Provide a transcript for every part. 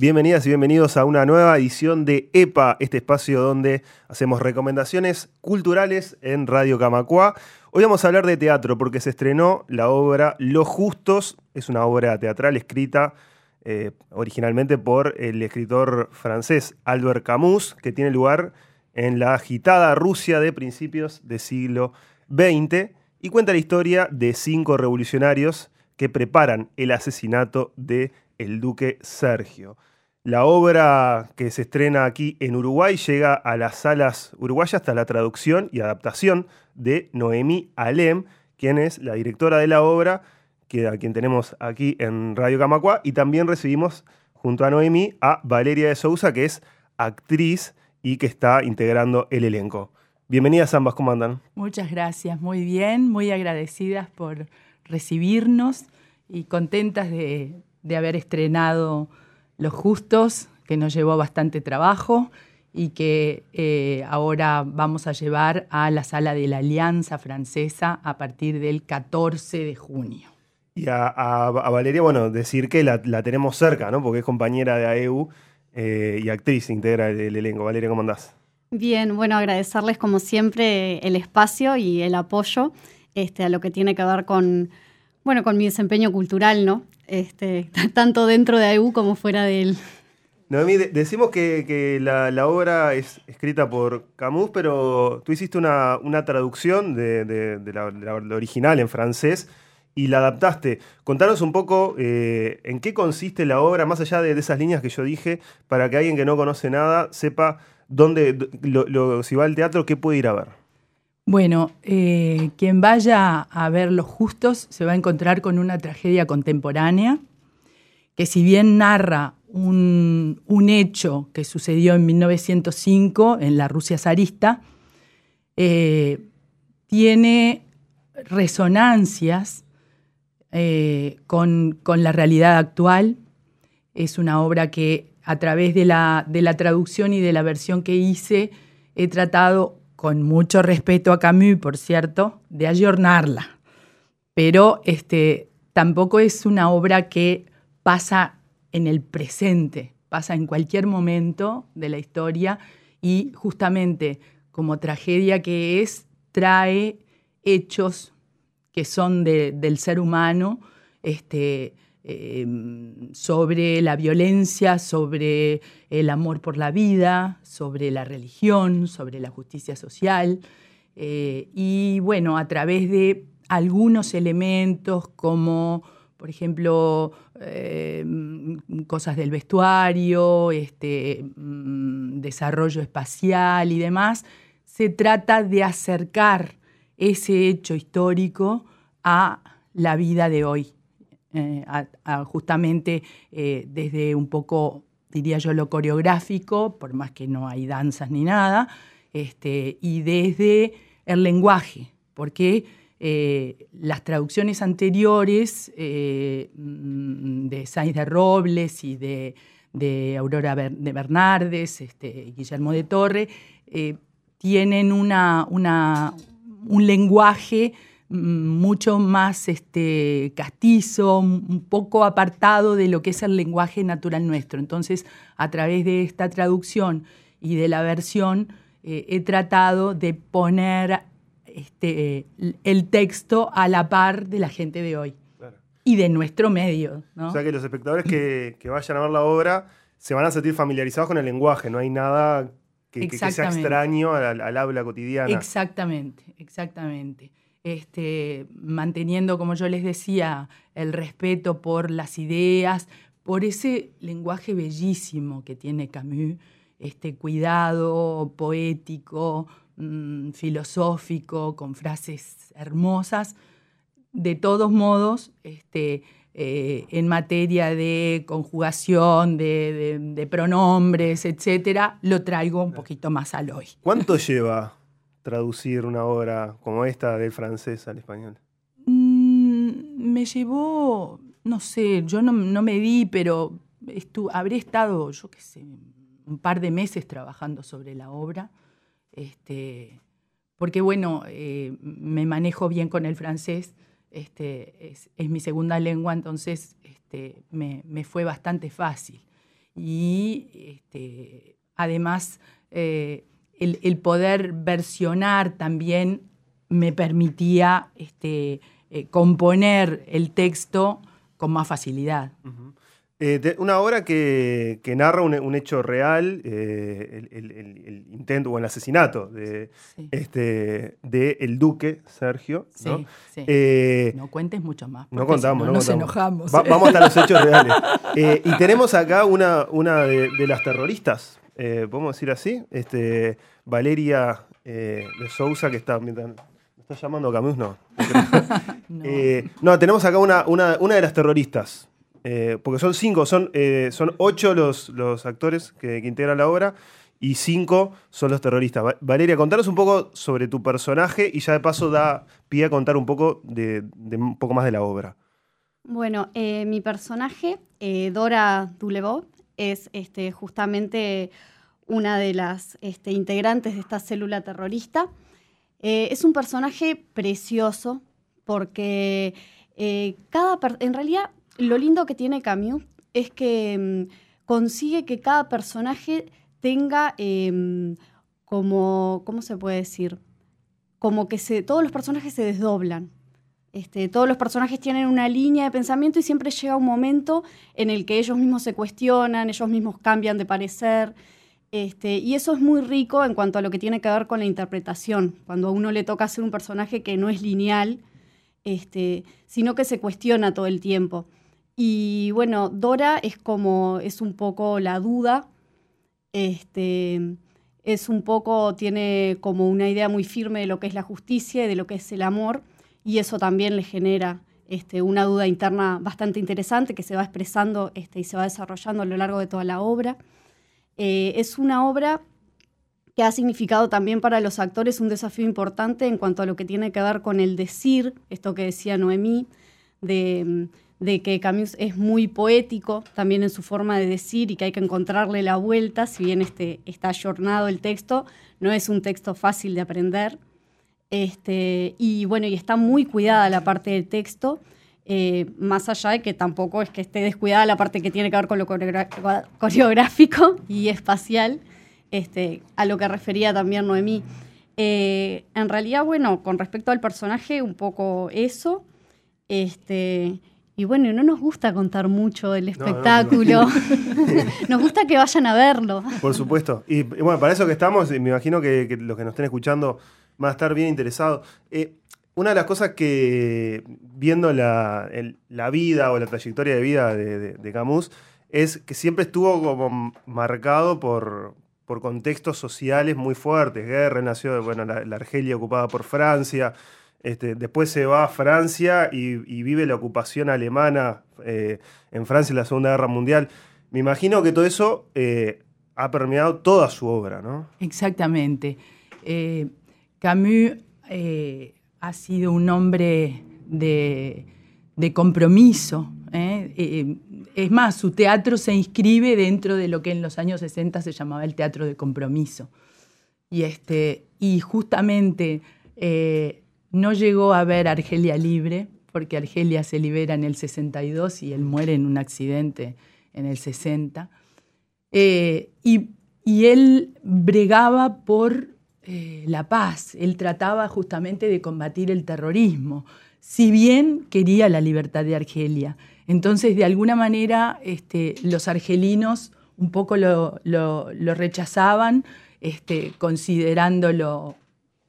Bienvenidas y bienvenidos a una nueva edición de EPA, este espacio donde hacemos recomendaciones culturales en Radio Camacua. Hoy vamos a hablar de teatro porque se estrenó la obra Los Justos, es una obra teatral escrita eh, originalmente por el escritor francés Albert Camus, que tiene lugar en la agitada Rusia de principios del siglo XX y cuenta la historia de cinco revolucionarios que preparan el asesinato de el duque Sergio. La obra que se estrena aquí en Uruguay llega a las salas uruguayas hasta la traducción y adaptación de Noemí Alem, quien es la directora de la obra, que, a quien tenemos aquí en Radio Camacua, y también recibimos junto a Noemí a Valeria de Sousa, que es actriz y que está integrando el elenco. Bienvenidas ambas, ¿cómo andan? Muchas gracias, muy bien, muy agradecidas por recibirnos y contentas de, de haber estrenado los Justos, que nos llevó bastante trabajo y que eh, ahora vamos a llevar a la sala de la Alianza Francesa a partir del 14 de junio. Y a, Valeria, bueno, decir que la, tenemos cerca, ¿no? Porque es compañera de AEU eh, y actriz, integra el, elenco. Valeria, ¿cómo andás? Bien, bueno, agradecerles como siempre el espacio y el apoyo este, a lo que tiene que ver con, bueno, con mi desempeño cultural, ¿no? Este, tanto dentro de AEU como fuera de él. Noemí, decimos que, la, obra es escrita por Camus, pero tú hiciste una, traducción de, la, original en francés y la adaptaste. Contanos un poco eh, en qué consiste la obra, más allá de, esas líneas que yo dije, para que alguien que no conoce nada sepa dónde, si va al teatro, qué puede ir a ver. Bueno, eh, quien vaya a ver Los Justos se va a encontrar con una tragedia contemporánea que si bien narra un, hecho que sucedió en 1905 en la Rusia zarista, eh, tiene resonancias eh, con, la realidad actual. Es una obra que a través de la, de la traducción y de la versión que hice he tratado con mucho respeto a Camus, por cierto, de ayornarla. Pero este, tampoco es una obra que pasa en el presente, pasa en cualquier momento de la historia y justamente como tragedia que es, trae hechos que son del ser humano, este, Em, sobre la violencia, sobre el amor por la vida, sobre la religión, sobre la justicia social. Eh, y bueno, a través de algunos elementos como, por ejemplo, em, cosas del vestuario, este, mm, desarrollo espacial y demás, se trata de acercar ese hecho histórico a la vida de hoy. Eh, justamente eh, desde un poco, diría yo, lo coreográfico, por más que no hay danzas ni nada, este, y desde el lenguaje, porque eh, las traducciones anteriores mm, de Sainz de Robles y de, Aurora de Bernardes, este, Guillermo de Torre, tienen una, un lenguaje mucho más este, castizo, un poco apartado de lo que es el lenguaje natural nuestro. Entonces, a través de esta traducción y de la versión, eh, he tratado de poner este, el texto a la par de la gente de hoy y de nuestro medio. O sea que los espectadores que, vayan a ver la obra se van a sentir familiarizados con el lenguaje, no hay nada que, sea extraño al habla cotidiana. Exactamente, exactamente este, manteniendo, como yo les decía, el respeto por las ideas, por ese lenguaje bellísimo que tiene Camus, este cuidado poético, mm, filosófico, con frases hermosas. De todos modos, este, eh, en materia de conjugación, de, pronombres, etcétera, lo traigo un poquito más al hoy. ¿Cuánto lleva traducir una obra como esta del francés al español? Mm, me llevó, no sé, yo no, me di, pero habré estado, yo qué sé, un par de meses trabajando sobre la obra. Este, porque bueno, eh, me manejo bien con el francés, este, es, mi segunda lengua, entonces este, me, me, fue bastante fácil. y este, además eh, el, poder versionar también me permitía este, eh, componer el texto con más facilidad. Eh, una obra que, narra un, hecho real, eh, el, intento o el asesinato de, este, de el duque Sergio. ¿no? Eh, no cuentes mucho más. No contamos, no, nos enojamos. vamos hasta los hechos reales. y tenemos acá una, una de, las terroristas, podemos decir así, este, Valeria de Sousa, que está... ¿Me está llamando Camus? No. no. tenemos acá una, una, una de las terroristas. Eh, porque son cinco, son, eh, son ocho los, los actores que, integran la obra y cinco son los terroristas. Valeria, contanos un poco sobre tu personaje y ya de paso da pie a contar un poco de, un poco más de la obra. Bueno, eh, mi personaje, Dora Dulevot, es este, justamente una de las este, integrantes de esta célula terrorista. es un personaje precioso porque cada en realidad lo lindo que tiene Camus es que mm, consigue que cada personaje tenga em, como, ¿cómo se puede decir? Como que se, todos los personajes se desdoblan. Este, todos los personajes tienen una línea de pensamiento y siempre llega un momento en el que ellos mismos se cuestionan, ellos mismos cambian de parecer. Este, y eso es muy rico en cuanto a lo que tiene que ver con la interpretación. Cuando a uno le toca hacer un personaje que no es lineal, este, sino que se cuestiona todo el tiempo. Y bueno, Dora es como, es un poco la duda, este, es un poco, tiene como una idea muy firme de lo que es la justicia y de lo que es el amor, y eso también le genera este, una duda interna bastante interesante que se va expresando este, y se va desarrollando a lo largo de toda la obra. Eh, es una obra que ha significado también para los actores un desafío importante en cuanto a lo que tiene que ver con el decir, esto que decía Noemí, de de que Camus es muy poético también en su forma de decir y que hay que encontrarle la vuelta, si bien este, está ayornado el texto, no es un texto fácil de aprender. Este, y bueno, y está muy cuidada la parte del texto, eh, más allá de que tampoco es que esté descuidada la parte que tiene que ver con lo coreográfico y espacial, este, a lo que refería también Noemí. Eh, en realidad, bueno, con respecto al personaje, un poco eso. Este, y bueno, no nos gusta contar mucho del espectáculo. nos gusta que vayan a verlo. Por supuesto. Y, bueno, para eso que estamos, me imagino que, los que nos estén escuchando van a estar bien interesados. Eh, una de las cosas que, viendo la, vida o la trayectoria de vida de, Camus, es que siempre estuvo como marcado por, por contextos sociales muy fuertes. Guerra, nació bueno, la Argelia ocupada por Francia, este, después se va a Francia y, vive la ocupación alemana eh, en Francia en la Segunda Guerra Mundial. Me imagino que todo eso eh, ha permeado toda su obra, ¿no? Exactamente. Eh, Camus ha sido un hombre de, de compromiso. es más, su teatro se inscribe dentro de lo que en los años 60 se llamaba el teatro de compromiso. Y, este, y justamente no llegó a ver Argelia libre, porque Argelia se libera en el 62 y él muere en un accidente en el 60. Eh, y, él bregaba por eh, la paz, él trataba justamente de combatir el terrorismo, si bien quería la libertad de Argelia. Entonces, de alguna manera, este, los argelinos un poco lo, rechazaban, este, considerándolo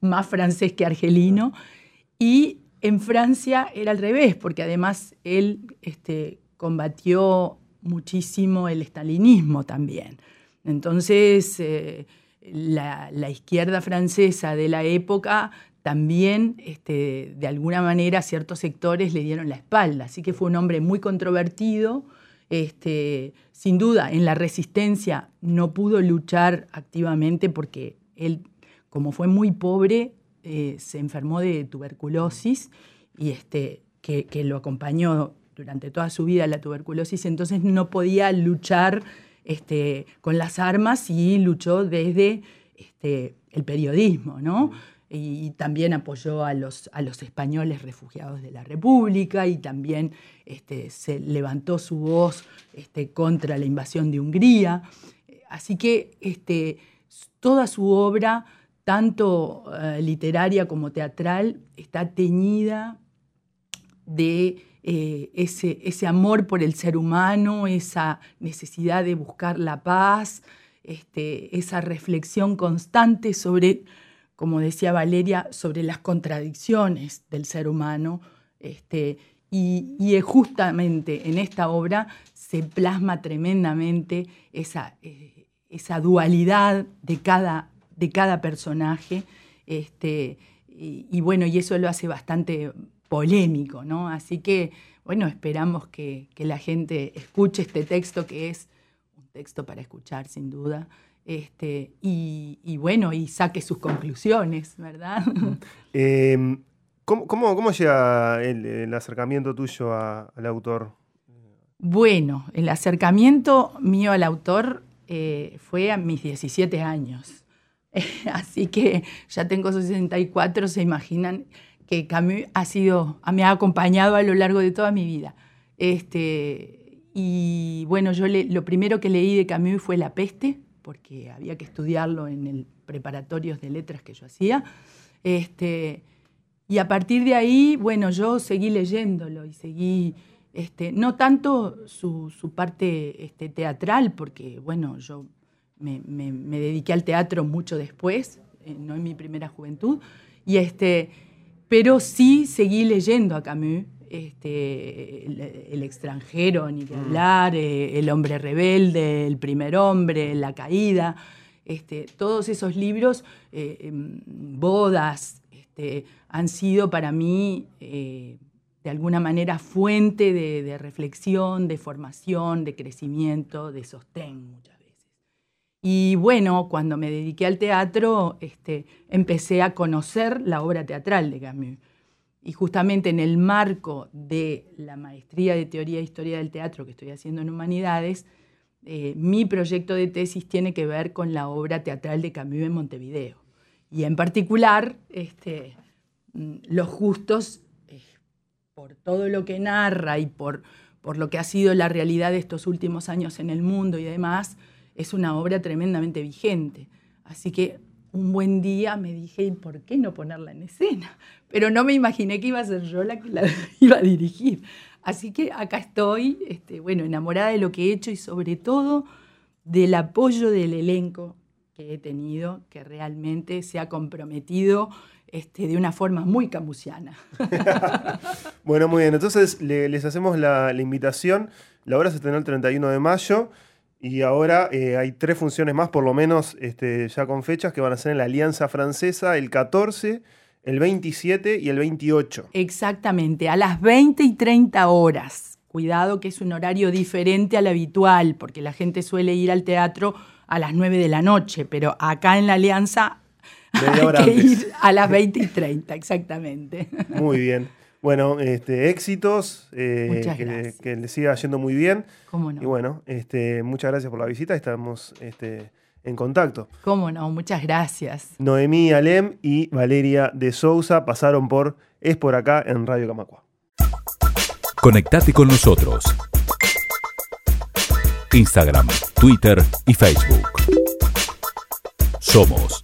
más francés que argelino. Y en Francia era al revés, porque además él este, combatió muchísimo el estalinismo también. Entonces, eh, la, izquierda francesa de la época también, este, de alguna manera, ciertos sectores le dieron la espalda. Así que fue un hombre muy controvertido. Este, sin duda, en la resistencia no pudo luchar activamente porque él como fue muy pobre, eh, se enfermó de tuberculosis y este, que, lo acompañó durante toda su vida la tuberculosis, entonces no podía luchar este, con las armas y luchó desde este, el periodismo, ¿no? y, también apoyó a los, a los españoles refugiados de la República y también este, se levantó su voz este, contra la invasión de Hungría. Así que este, toda su obra, tanto eh, literaria como teatral, está teñida de eh, ese, ese, amor por el ser humano, esa necesidad de buscar la paz, este, esa reflexión constante sobre como decía Valeria, sobre las contradicciones del ser humano. Este, y, justamente en esta obra se plasma tremendamente esa, eh, esa dualidad de cada, de cada personaje. Este, y, bueno, y eso lo hace bastante polémico, ¿no? Así que, bueno, esperamos que, que la gente escuche este texto, que es un texto para escuchar, sin duda, este, y, bueno, y saque sus conclusiones, ¿verdad? Em, ¿cómo, llega el, acercamiento tuyo al autor? Bueno, el acercamiento mío al autor eh, fue a mis 17 años. Así que ya tengo 64, se imaginan que Camus ha sido, me ha acompañado a lo largo de toda mi vida. Este, y bueno, yo lo primero que leí de Camus fue La peste, porque había que estudiarlo en el preparatorios de letras que yo hacía. Este, y a partir de ahí, bueno, yo seguí leyéndolo y seguí, este, no tanto su, parte este, teatral, porque, bueno, yo me, dediqué al teatro mucho después, eh, no en mi primera juventud, y este, pero sí seguí leyendo a Camus este, el, extranjero, ni que mm. hablar, eh, El hombre rebelde, El primer hombre, La caída, este, todos esos libros, eh, em, bodas, este, han sido para mí eh, de alguna manera fuente de, reflexión, de formación, de crecimiento, de sostén. Y bueno, cuando me dediqué al teatro, este, empecé a conocer la obra teatral de Camus y justamente en el marco de la maestría de teoría e historia del teatro que estoy haciendo en humanidades, eh, mi proyecto de tesis tiene que ver con la obra teatral de Camus en Montevideo. Y en particular, este, mm, Los Justos, eh, por todo lo que narra y por, por lo que ha sido la realidad de estos últimos años en el mundo y demás, es una obra tremendamente vigente. Así que un buen día me dije, ¿y por qué no ponerla en escena? Pero no me imaginé que iba a ser yo la que la iba a dirigir. Así que acá estoy, este, bueno, enamorada de lo que he hecho y sobre todo del apoyo del elenco que he tenido, que realmente se ha comprometido este, de una forma muy camusiana. bueno, muy bien. Entonces les hacemos la, la invitación. La obra se estrenó el 31 de mayo. Y ahora eh, hay tres funciones más, por lo menos este, ya con fechas, que van a ser en la Alianza Francesa el 14, el 27 y el 28. Exactamente, a las 20 y 30 horas. Cuidado que es un horario diferente al habitual, porque la gente suele ir al teatro a las 9 de la noche, pero acá en la Alianza hay que ir a las 20 y 30, exactamente. Muy bien. Bueno, este, éxitos, eh, que, les siga yendo muy bien. ¿Cómo no? Y bueno, este, muchas gracias por la visita, estamos este, en contacto. ¿Cómo no? Muchas gracias. Noemí Alem y Valeria de Sousa pasaron por Es por acá en Radio Camacua. Conectate con nosotros. Instagram, Twitter y Facebook. Somos